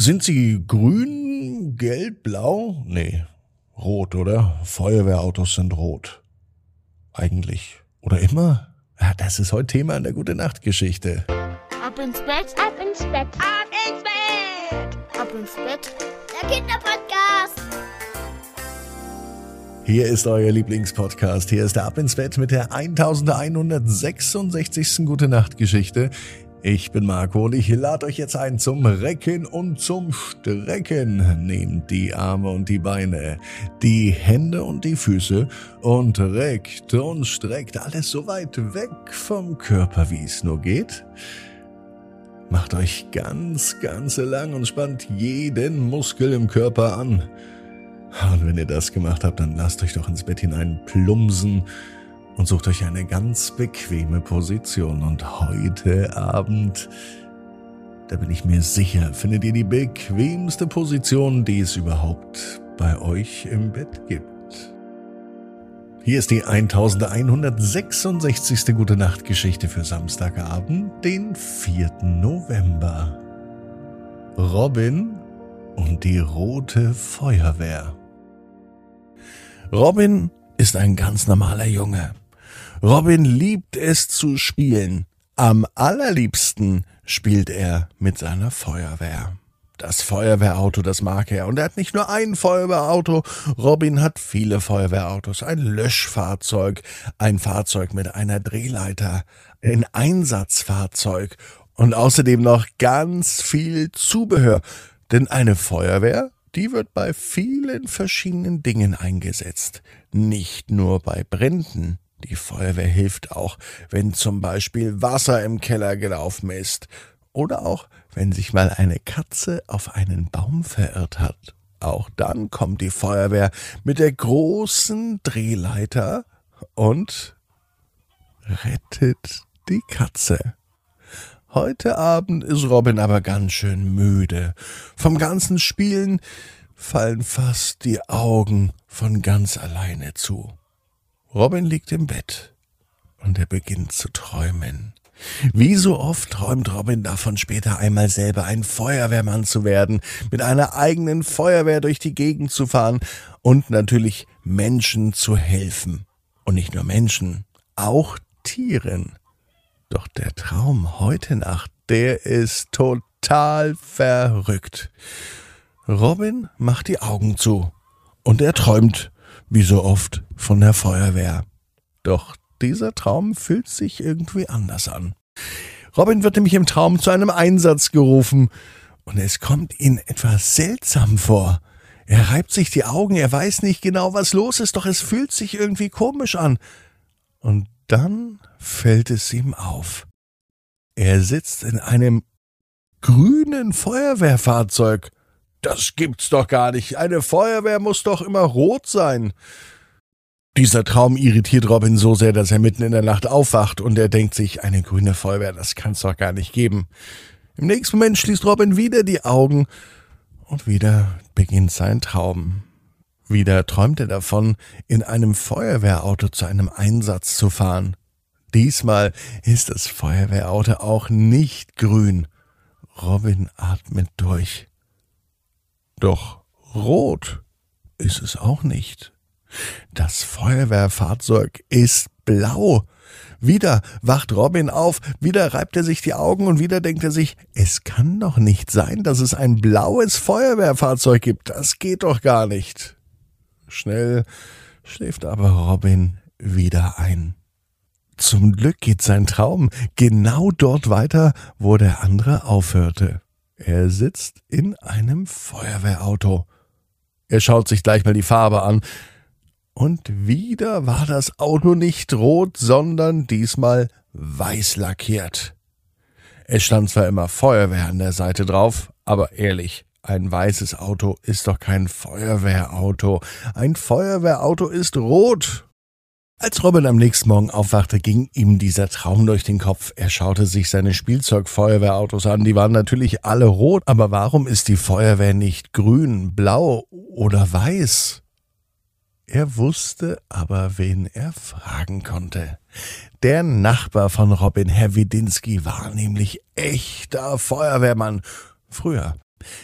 Sind sie grün, gelb, blau? Nee, rot, oder? Feuerwehrautos sind rot. Eigentlich. Oder immer? Ja, das ist heute Thema in der Gute Nacht Geschichte. Ab ins Bett, ab ins Bett, ab ins Bett, ab ins Bett. Der Kinderpodcast. Hier ist euer Lieblingspodcast. Hier ist der Ab ins Bett mit der 1166. Gute Nacht Geschichte. Ich bin Marco und ich lade euch jetzt ein zum Recken und zum Strecken. Nehmt die Arme und die Beine, die Hände und die Füße und reckt und streckt alles so weit weg vom Körper, wie es nur geht. Macht euch ganz, ganz lang und spannt jeden Muskel im Körper an. Und wenn ihr das gemacht habt, dann lasst euch doch ins Bett hinein plumsen und sucht euch eine ganz bequeme Position. Und heute Abend, da bin ich mir sicher, findet ihr die bequemste Position, die es überhaupt bei euch im Bett gibt. Hier ist die 1166. Gute Nacht Geschichte für Samstagabend, den 4. November. Robin und die rote Feuerwehr. Robin ist ein ganz normaler Junge. Robin liebt es zu spielen. Am allerliebsten spielt er mit seiner Feuerwehr. Das Feuerwehrauto, das mag er. Und er hat nicht nur ein Feuerwehrauto. Robin hat viele Feuerwehrautos. Ein Löschfahrzeug, ein Fahrzeug mit einer Drehleiter, ein Einsatzfahrzeug und außerdem noch ganz viel Zubehör. Denn eine Feuerwehr, die wird bei vielen verschiedenen Dingen eingesetzt. Nicht nur bei Bränden. Die Feuerwehr hilft auch, wenn zum Beispiel Wasser im Keller gelaufen ist. Oder auch, wenn sich mal eine Katze auf einen Baum verirrt hat. Auch dann kommt die Feuerwehr mit der großen Drehleiter und rettet die Katze. Heute Abend ist Robin aber ganz schön müde. Vom ganzen Spielen fallen fast die Augen von ganz alleine zu. Robin liegt im Bett und er beginnt zu träumen. Wie so oft träumt Robin davon, später einmal selber ein Feuerwehrmann zu werden, mit einer eigenen Feuerwehr durch die Gegend zu fahren und natürlich Menschen zu helfen. Und nicht nur Menschen, auch Tieren. Doch der Traum heute Nacht, der ist total verrückt. Robin macht die Augen zu und er träumt wie so oft, von der Feuerwehr. Doch dieser Traum fühlt sich irgendwie anders an. Robin wird nämlich im Traum zu einem Einsatz gerufen, und es kommt ihm etwas seltsam vor. Er reibt sich die Augen, er weiß nicht genau, was los ist, doch es fühlt sich irgendwie komisch an. Und dann fällt es ihm auf. Er sitzt in einem grünen Feuerwehrfahrzeug. Das gibt's doch gar nicht. Eine Feuerwehr muss doch immer rot sein. Dieser Traum irritiert Robin so sehr, dass er mitten in der Nacht aufwacht und er denkt sich, eine grüne Feuerwehr, das kann's doch gar nicht geben. Im nächsten Moment schließt Robin wieder die Augen und wieder beginnt sein Traum. Wieder träumt er davon, in einem Feuerwehrauto zu einem Einsatz zu fahren. Diesmal ist das Feuerwehrauto auch nicht grün. Robin atmet durch. Doch rot ist es auch nicht. Das Feuerwehrfahrzeug ist blau. Wieder wacht Robin auf, wieder reibt er sich die Augen und wieder denkt er sich, es kann doch nicht sein, dass es ein blaues Feuerwehrfahrzeug gibt. Das geht doch gar nicht. Schnell schläft aber Robin wieder ein. Zum Glück geht sein Traum genau dort weiter, wo der andere aufhörte. Er sitzt in einem Feuerwehrauto. Er schaut sich gleich mal die Farbe an. Und wieder war das Auto nicht rot, sondern diesmal weiß lackiert. Es stand zwar immer Feuerwehr an der Seite drauf, aber ehrlich, ein weißes Auto ist doch kein Feuerwehrauto. Ein Feuerwehrauto ist rot. Als Robin am nächsten Morgen aufwachte, ging ihm dieser Traum durch den Kopf. Er schaute sich seine Spielzeugfeuerwehrautos an. Die waren natürlich alle rot, aber warum ist die Feuerwehr nicht grün, blau oder weiß? Er wusste aber, wen er fragen konnte. Der Nachbar von Robin, Herr Widinski, war nämlich echter Feuerwehrmann. Früher,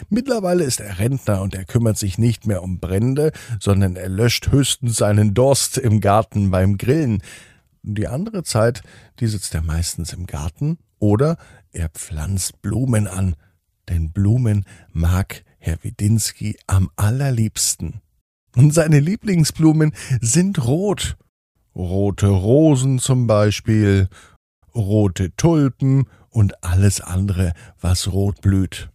Mittlerweile ist er Rentner und er kümmert sich nicht mehr um Brände, sondern er löscht höchstens seinen Durst im Garten beim Grillen. Die andere Zeit, die sitzt er meistens im Garten oder er pflanzt Blumen an, denn Blumen mag Herr Widinski am allerliebsten. Und seine Lieblingsblumen sind rot. Rote Rosen zum Beispiel, rote Tulpen und alles andere, was rot blüht.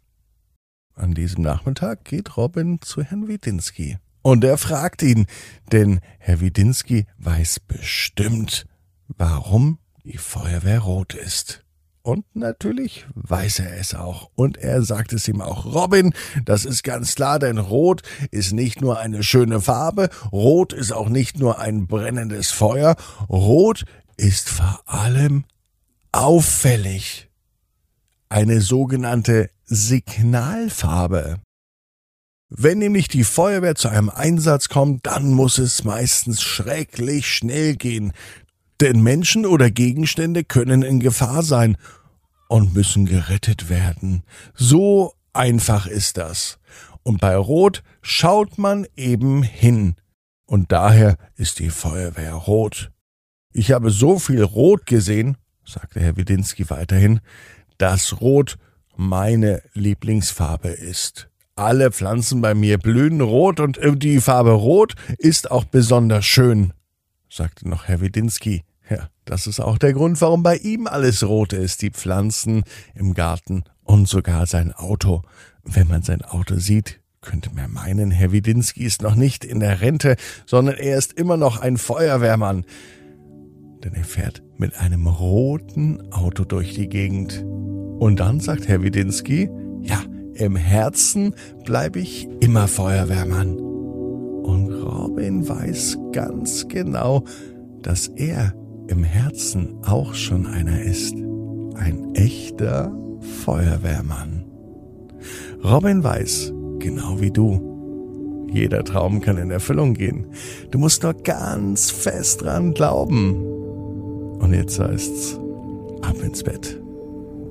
An diesem Nachmittag geht Robin zu Herrn Widinski. Und er fragt ihn, denn Herr Widinski weiß bestimmt, warum die Feuerwehr rot ist. Und natürlich weiß er es auch. Und er sagt es ihm auch. Robin, das ist ganz klar, denn Rot ist nicht nur eine schöne Farbe, Rot ist auch nicht nur ein brennendes Feuer, Rot ist vor allem auffällig. Eine sogenannte Signalfarbe. Wenn nämlich die Feuerwehr zu einem Einsatz kommt, dann muss es meistens schrecklich schnell gehen. Denn Menschen oder Gegenstände können in Gefahr sein und müssen gerettet werden. So einfach ist das. Und bei Rot schaut man eben hin. Und daher ist die Feuerwehr rot. Ich habe so viel Rot gesehen, sagte Herr Widinski weiterhin, dass Rot meine Lieblingsfarbe ist. Alle Pflanzen bei mir blühen rot und äh, die Farbe Rot ist auch besonders schön, sagte noch Herr Widinski. Ja, das ist auch der Grund, warum bei ihm alles rot ist, die Pflanzen im Garten und sogar sein Auto. Wenn man sein Auto sieht, könnte man meinen, Herr Widinski ist noch nicht in der Rente, sondern er ist immer noch ein Feuerwehrmann. Denn er fährt mit einem roten Auto durch die Gegend. Und dann sagt Herr Widinski, ja, im Herzen bleibe ich immer Feuerwehrmann. Und Robin weiß ganz genau, dass er im Herzen auch schon einer ist. Ein echter Feuerwehrmann. Robin weiß, genau wie du, jeder Traum kann in Erfüllung gehen. Du musst nur ganz fest dran glauben. Und jetzt heißt's, ab ins Bett.